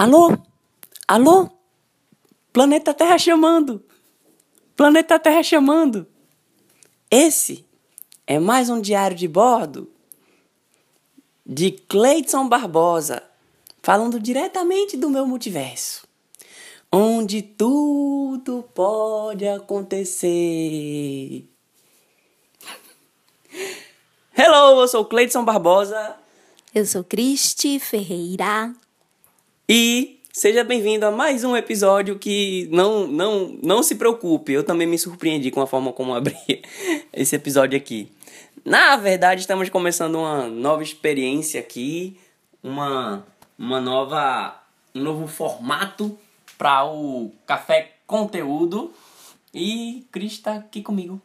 Alô? Alô? Planeta Terra chamando! Planeta Terra chamando! Esse é mais um diário de bordo de Cleiton Barbosa, falando diretamente do meu multiverso, onde tudo pode acontecer. Hello, eu sou Cleiton Barbosa. Eu sou Cristi Ferreira. E seja bem-vindo a mais um episódio que não, não, não se preocupe, eu também me surpreendi com a forma como abri esse episódio aqui. Na verdade, estamos começando uma nova experiência aqui, uma, uma nova, um novo formato para o Café Conteúdo. E Cris está aqui comigo.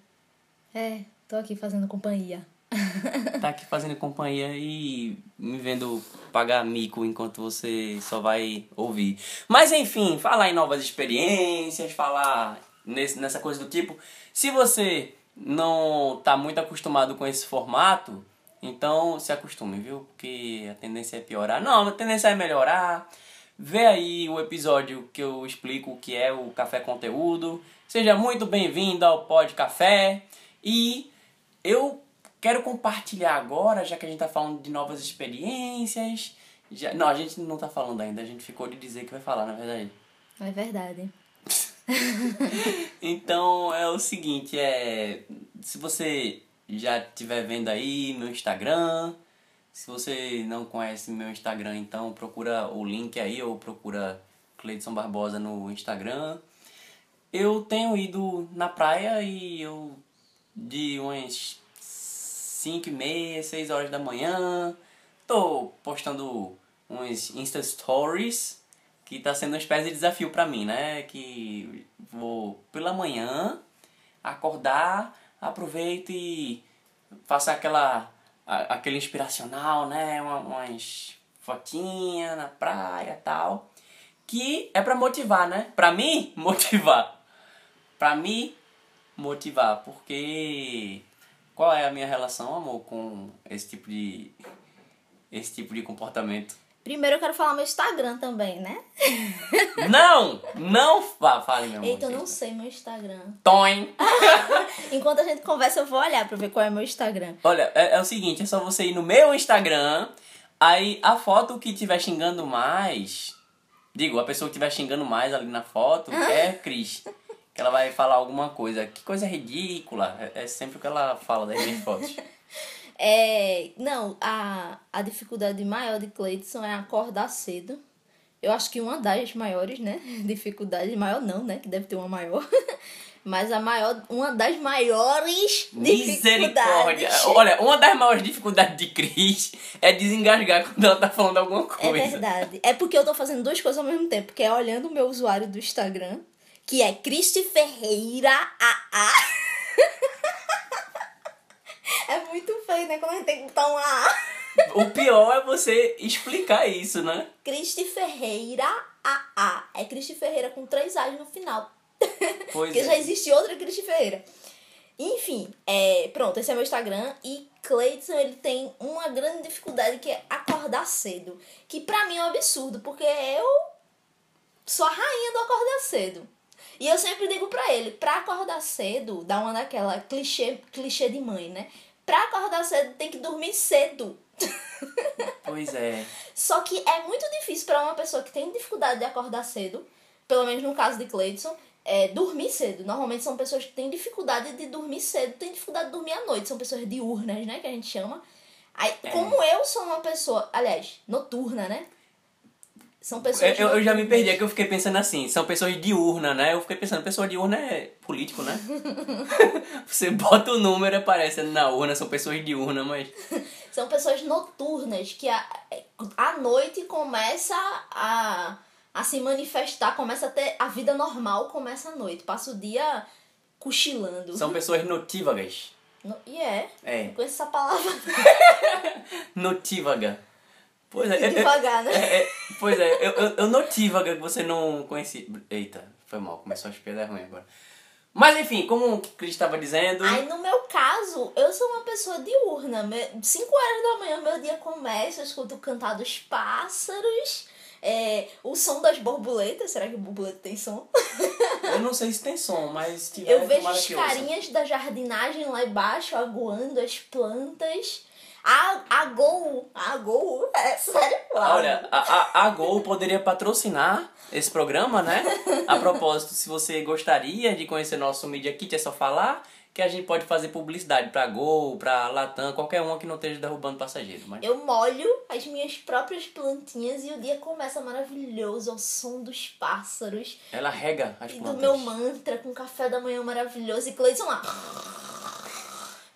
É, tô aqui fazendo companhia. tá aqui fazendo companhia e me vendo pagar mico enquanto você só vai ouvir. Mas enfim, falar em novas experiências, falar nesse, nessa coisa do tipo. Se você não tá muito acostumado com esse formato, então se acostume, viu? Porque a tendência é piorar. Não, a tendência é melhorar. Vê aí o episódio que eu explico o que é o Café Conteúdo. Seja muito bem-vindo ao Pod Café. E eu Quero compartilhar agora, já que a gente está falando de novas experiências. Já, não, a gente não está falando ainda, a gente ficou de dizer que vai falar, na verdade. É verdade. então é o seguinte, é. Se você já estiver vendo aí meu Instagram, se você não conhece meu Instagram, então procura o link aí ou procura Cleidson Barbosa no Instagram. Eu tenho ido na praia e eu de umas 5 e meia, 6 horas da manhã. Tô postando uns Insta Stories, que tá sendo uma espécie de desafio para mim, né? Que vou pela manhã acordar, aproveito e faço aquela aquele inspiracional, né? Umas fotinhas na praia tal. Que é para motivar, né? Pra mim, motivar. Pra mim, motivar. Porque qual é a minha relação, amor, com esse tipo de esse tipo de comportamento? Primeiro eu quero falar meu Instagram também, né? Não! Não fa fale, meu amor. Eita, eu não sei meu Instagram. Toin! Enquanto a gente conversa, eu vou olhar pra ver qual é meu Instagram. Olha, é, é o seguinte, é só você ir no meu Instagram, aí a foto que estiver xingando mais... Digo, a pessoa que estiver xingando mais ali na foto é Cris que ela vai falar alguma coisa. Que coisa ridícula. É, é sempre o que ela fala das minhas fotos. É, não, a, a dificuldade maior de Cleiton é acordar cedo. Eu acho que uma das maiores, né? Dificuldade maior não, né? Que deve ter uma maior. Mas a maior, uma das maiores Misericórdia. Olha, uma das maiores dificuldades de Cris é desengasgar quando ela tá falando alguma é coisa. É verdade. É porque eu tô fazendo duas coisas ao mesmo tempo, que é olhando o meu usuário do Instagram que é Cristi Ferreira AA. é muito feio, né? Quando a gente tem que botar um AA. O pior é você explicar isso, né? Cristi Ferreira AA. É Cristi Ferreira com três A's no final. Pois Porque é. já existe outra Cristi Ferreira. Enfim, é, pronto, esse é meu Instagram. E Cleiton, ele tem uma grande dificuldade que é acordar cedo. Que pra mim é um absurdo, porque eu sou a rainha do acordar cedo. E eu sempre digo pra ele, pra acordar cedo, dá uma daquela clichê, clichê de mãe, né? Pra acordar cedo tem que dormir cedo. Pois é. Só que é muito difícil para uma pessoa que tem dificuldade de acordar cedo, pelo menos no caso de Cleidson, é, dormir cedo. Normalmente são pessoas que têm dificuldade de dormir cedo, têm dificuldade de dormir à noite, são pessoas diurnas, né, que a gente chama. Aí, É. como eu sou uma pessoa, aliás, noturna, né? São pessoas Eu, eu já me perdi, é que eu fiquei pensando assim, são pessoas diurna, né? Eu fiquei pensando, pessoa diurna é político, né? Você bota o número e aparece na urna, são pessoas diurna, mas. São pessoas noturnas que a, à noite começa a, a se manifestar, começa a ter. A vida normal começa à noite. Passa o dia cochilando. São pessoas notívagas. No- E é. É. Não conheço essa palavra. Notívaga. Pois é. é- Devagar, né? é- é- pois é, eu, eu, eu que você não conhecia. Eita, foi mal, começou as piadas ruins agora. Mas enfim, como o Cris estava dizendo. Aí no meu caso, eu sou uma pessoa diurna. 5 horas da manhã meu dia começa, eu escuto o cantar dos pássaros. É, o som das borboletas, será que o borboleta tem som? Eu não sei se tem som, mas se tiver, Eu vejo as carinhas da jardinagem lá embaixo, aguando as plantas. A, a Gol, a Gol, é sério, claro. Olha, a, a, a Gol poderia patrocinar esse programa, né? A propósito, se você gostaria de conhecer nosso Media Kit, é só falar que a gente pode fazer publicidade pra Gol, pra Latam, qualquer uma que não esteja derrubando passageiro. Mas... Eu molho as minhas próprias plantinhas e o dia começa maravilhoso ao som dos pássaros Ela rega as e do plantas. meu mantra com café da manhã maravilhoso e Cleison lá.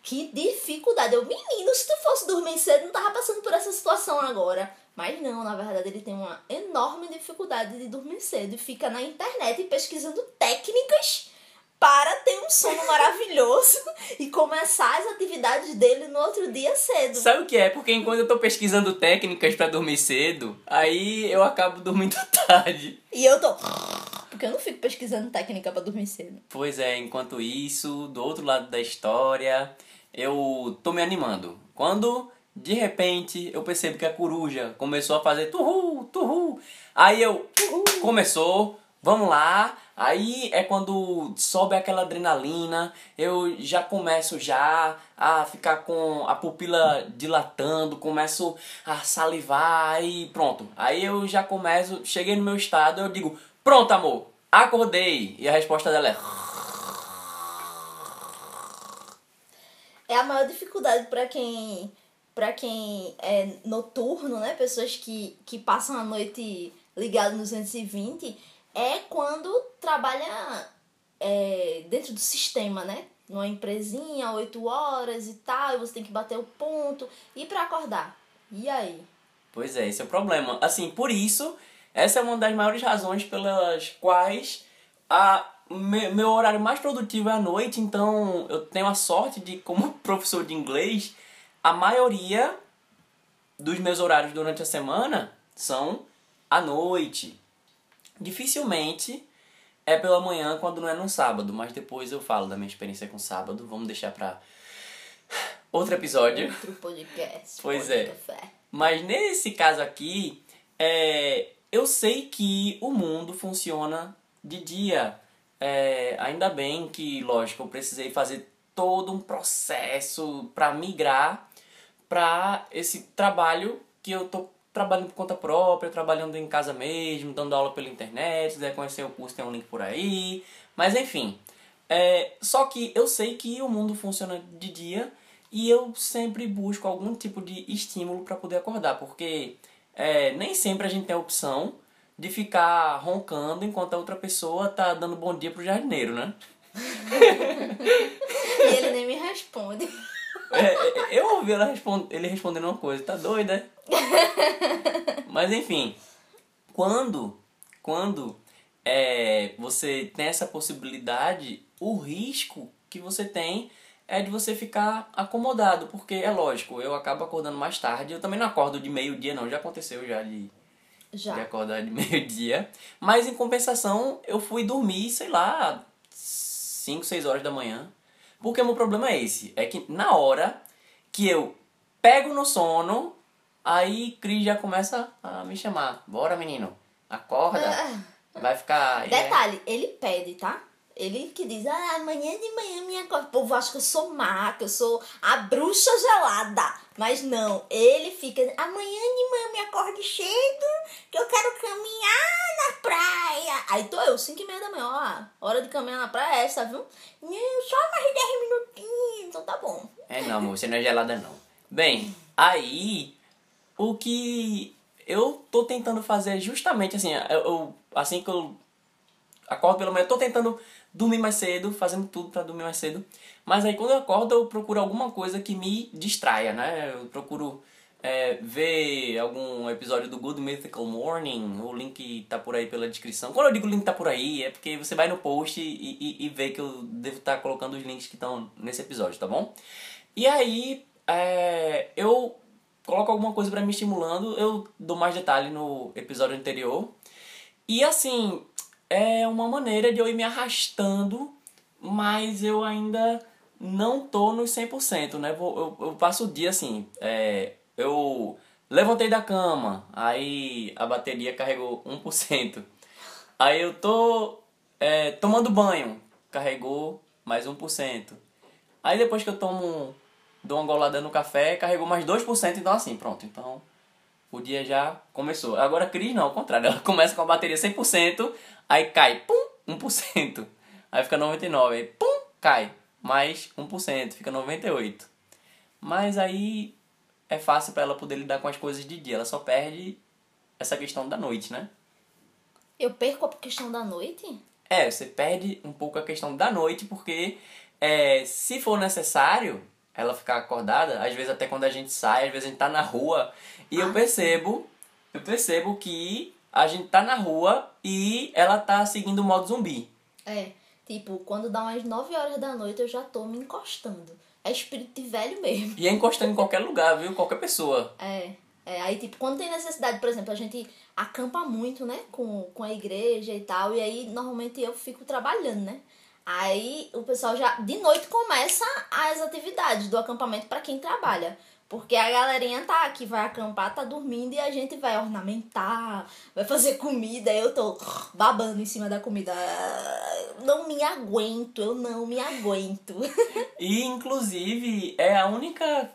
Que dificuldade. Eu, menino, se tu fosse dormir cedo, não tava passando por essa situação agora. Mas não, na verdade, ele tem uma enorme dificuldade de dormir cedo e fica na internet pesquisando técnicas para ter um sono maravilhoso e começar as atividades dele no outro dia cedo. Sabe o que é? Porque enquanto eu tô pesquisando técnicas pra dormir cedo, aí eu acabo dormindo tarde. E eu tô. Porque eu não fico pesquisando técnica pra dormir cedo. Pois é, enquanto isso, do outro lado da história, eu tô me animando. Quando, de repente, eu percebo que a coruja começou a fazer turru, turru. Aí eu, começou, vamos lá. Aí é quando sobe aquela adrenalina, eu já começo já a ficar com a pupila dilatando, começo a salivar, aí pronto. Aí eu já começo, cheguei no meu estado, eu digo, pronto amor, acordei. E a resposta dela é... É a maior dificuldade pra quem para quem é noturno, né? Pessoas que, que passam a noite ligado no 220, é quando trabalha é, dentro do sistema, né? Numa empresinha, 8 horas e tal, e você tem que bater o ponto. E pra acordar? E aí? Pois é, esse é o problema. Assim, por isso, essa é uma das maiores razões pelas quais a, me- meu horário mais produtivo é à noite, então eu tenho a sorte de, como professor de inglês, a maioria dos meus horários durante a semana são à noite. Dificilmente é pela manhã quando não é no sábado, mas depois eu falo da minha experiência com sábado. Vamos deixar pra outro episódio. Outro podcast. Pois Pode é. Café. Mas nesse caso aqui, é, eu sei que o mundo funciona de dia. É, ainda bem que, lógico, eu precisei fazer todo um processo para migrar para esse trabalho que eu tô trabalhando por conta própria, trabalhando em casa mesmo, dando aula pela internet, se quiser conhecer o curso tem um link por aí. Mas enfim, é, só que eu sei que o mundo funciona de dia e eu sempre busco algum tipo de estímulo para poder acordar, porque é, nem sempre a gente tem a opção de ficar roncando enquanto a outra pessoa tá dando bom dia pro jardineiro, né? E ele nem me responde. É, eu ouvi ele respondendo uma coisa, tá doida? é? Mas enfim, quando, quando é, você tem essa possibilidade, o risco que você tem é de você ficar acomodado, porque é lógico, eu acabo acordando mais tarde, eu também não acordo de meio-dia não, já aconteceu já de, Já. de acordar de meio-dia, mas em compensação eu fui dormir, sei lá, 5, 6 horas da manhã, porque o meu problema é esse, é que na hora que eu pego no sono, aí Cris já começa a me chamar. Bora, menino, acorda. Vai ficar. é. Detalhe, ele pede, tá? Ele que diz, ah, amanhã de manhã me acorda. O povo acha que eu sou má, que eu sou a bruxa gelada. Mas não, ele fica, amanhã de manhã me acorde cedo, que eu quero caminhar na praia. Aí tô eu, 5 e meia da manhã, ó, hora de caminhar na praia é essa, viu? Não, só mais 10 minutinhos, então tá bom. É não, amor, você não é gelada não. Bem, aí o que eu tô tentando fazer é justamente assim, eu, eu- assim que eu acordo pela manhã, eu tô tentando dormir mais cedo, fazendo tudo pra dormir mais cedo. Mas aí quando eu acordo, eu procuro alguma coisa que me distraia, né? Eu procuro é, ver algum episódio do Good Mythical Morning, o link tá por aí pela descrição. Quando eu digo link tá por aí, é porque você vai no post e, e, e vê que eu devo estar colocando os links que estão nesse episódio, tá bom? E aí, é, eu coloco alguma coisa pra me estimulando, eu dou mais detalhe no episódio anterior. E assim, é uma maneira de eu ir me arrastando, mas eu ainda não tô nos 100%, né? Vou- Eu, eu passo o dia assim, é, eu levantei da cama, aí a bateria carregou 1%. Aí eu tô é, tomando banho, carregou mais 1%. Aí depois que eu tomo, dou uma golada no café, carregou mais 2%, então assim, pronto. Então o dia já começou. Agora a Cris não, ao contrário, ela começa com a bateria 100%, aí cai, pum, 1%. Aí fica 99%, aí pum, cai, mais 1%, fica 98%. Mas aí é fácil para ela poder lidar com as coisas de dia, ela só perde essa questão da noite, né? Eu perco a questão da noite? É, você perde um pouco a questão da noite, porque é, se for necessário ela ficar acordada, às vezes até quando a gente sai, às vezes a gente tá na rua, e eu percebo, eu percebo que a gente tá na rua e ela tá seguindo o modo zumbi. É, tipo, quando dá umas 9 horas da noite eu já tô me encostando. É espírito de velho mesmo. E é encostando em qualquer lugar, viu? Qualquer pessoa. É. É, aí, tipo, quando tem necessidade, por exemplo, a gente acampa muito, né, com, com a igreja e tal, e aí normalmente eu fico trabalhando, né? Aí o pessoal já de noite começa as atividades do acampamento para quem trabalha. Porque a galerinha tá que vai acampar, tá dormindo e a gente vai ornamentar, vai fazer comida. Eu tô babando em cima da comida. Não me aguento, eu não me aguento. E inclusive é a única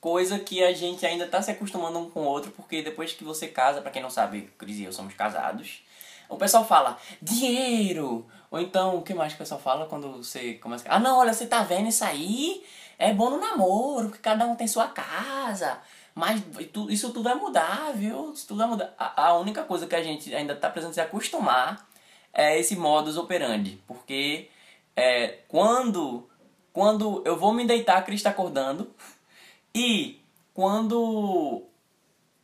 coisa que a gente ainda tá se acostumando um com o outro, porque depois que você casa, para quem não sabe, Cris e eu somos casados, o pessoal fala dinheiro. Ou então, o que mais que o pessoal fala quando você começa Ah, não, olha, você tá vendo isso aí? É bom no namoro, que cada um tem sua casa. Mas isso tudo vai mudar, viu? Isso tudo vai mudar. A, única coisa que a gente ainda tá precisando se acostumar é esse modus operandi. Porque é, quando, quando eu vou me deitar, a Cris tá acordando. E quando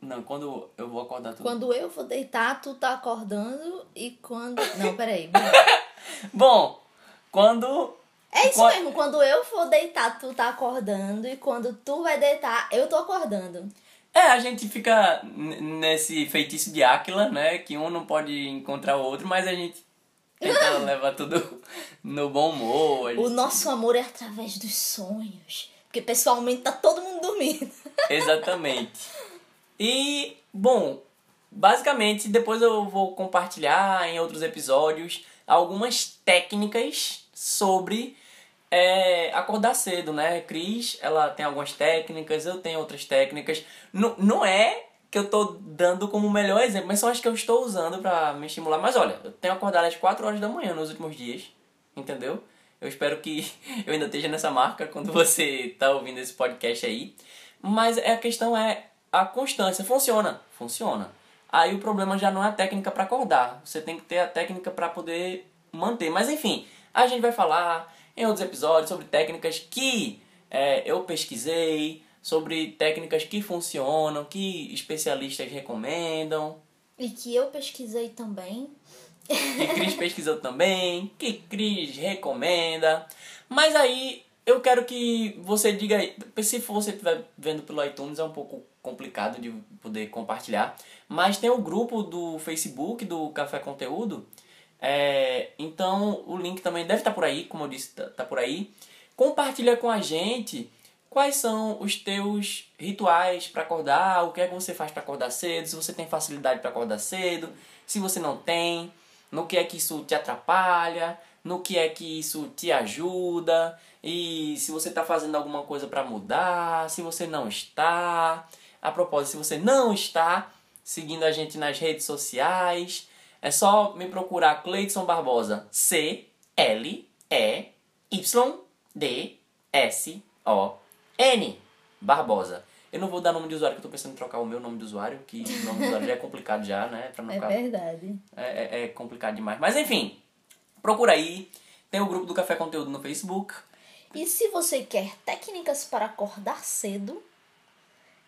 não, quando eu vou acordar tudo. Quando eu vou deitar, tu tá acordando e quando. Não, peraí. Bom, quando. É isso quando... mesmo, quando eu for deitar, tu tá acordando e quando tu vai deitar, eu tô acordando. É, a gente fica nesse feitiço de Áquila, né? Que um não pode encontrar o outro, mas a gente tenta levar tudo no bom humor. Gente... O nosso amor é através dos sonhos. Porque pessoalmente tá todo mundo dormindo. Exatamente. E, bom, basicamente depois eu vou compartilhar em outros episódios algumas técnicas sobre é, acordar cedo, né? Cris, ela tem algumas técnicas, eu tenho outras técnicas. N não é que eu tô dando como o melhor exemplo, mas são as que eu estou usando para me estimular. Mas olha, eu tenho acordado às 4 horas da manhã nos últimos dias, entendeu? Eu espero que eu ainda esteja nessa marca quando você tá ouvindo esse podcast aí. Mas a questão é a constância funciona, funciona. Aí o problema já não é a técnica para acordar, você tem que ter a técnica para poder manter. Mas enfim, a gente vai falar em outros episódios sobre técnicas que é, eu pesquisei, sobre técnicas que funcionam, que especialistas recomendam. E que eu pesquisei também. Que Cris pesquisou também, que Cris recomenda. Mas aí eu quero que você diga aí, se você estiver vendo pelo iTunes é um pouco complicado de poder compartilhar, mas tem o grupo do Facebook do Café Conteúdo, é, então o link também deve estar por aí, como eu disse, tá, tá por aí. Compartilha com a gente quais são os teus rituais para acordar, o que é que você faz para acordar cedo, se você tem facilidade para acordar cedo, se você não tem, no que é que isso te atrapalha, no que é que isso te ajuda e se você está fazendo alguma coisa para mudar, se você não está. A propósito, se você não está seguindo a gente nas redes sociais, é só me procurar Cleidson Barbosa. C L E Y D S O N Barbosa. Eu não vou dar nome de usuário, que eu tô pensando em trocar o meu nome de usuário, que o nome de usuário já é complicado já, né? Pra não é ficar... verdade. É, é, é complicado demais. Mas enfim, procura aí. Tem o grupo do Café Conteúdo no Facebook. E se você quer técnicas para acordar cedo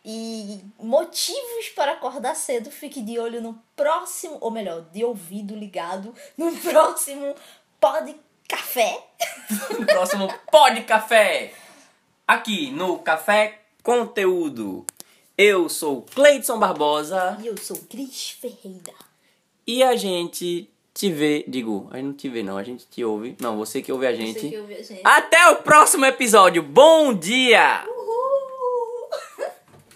e motivos para acordar cedo, fique de olho no próximo, ou melhor, de ouvido ligado no próximo Pod Café. no próximo Pod Café. Aqui no Café Conteúdo. Eu sou Cleidson Barbosa. E eu sou Cris Ferreira. E a gente te vê, digo, a gente não te vê não, a gente te ouve. Não, você que ouve a gente. Você que ouve a gente. Até o próximo episódio. Bom dia!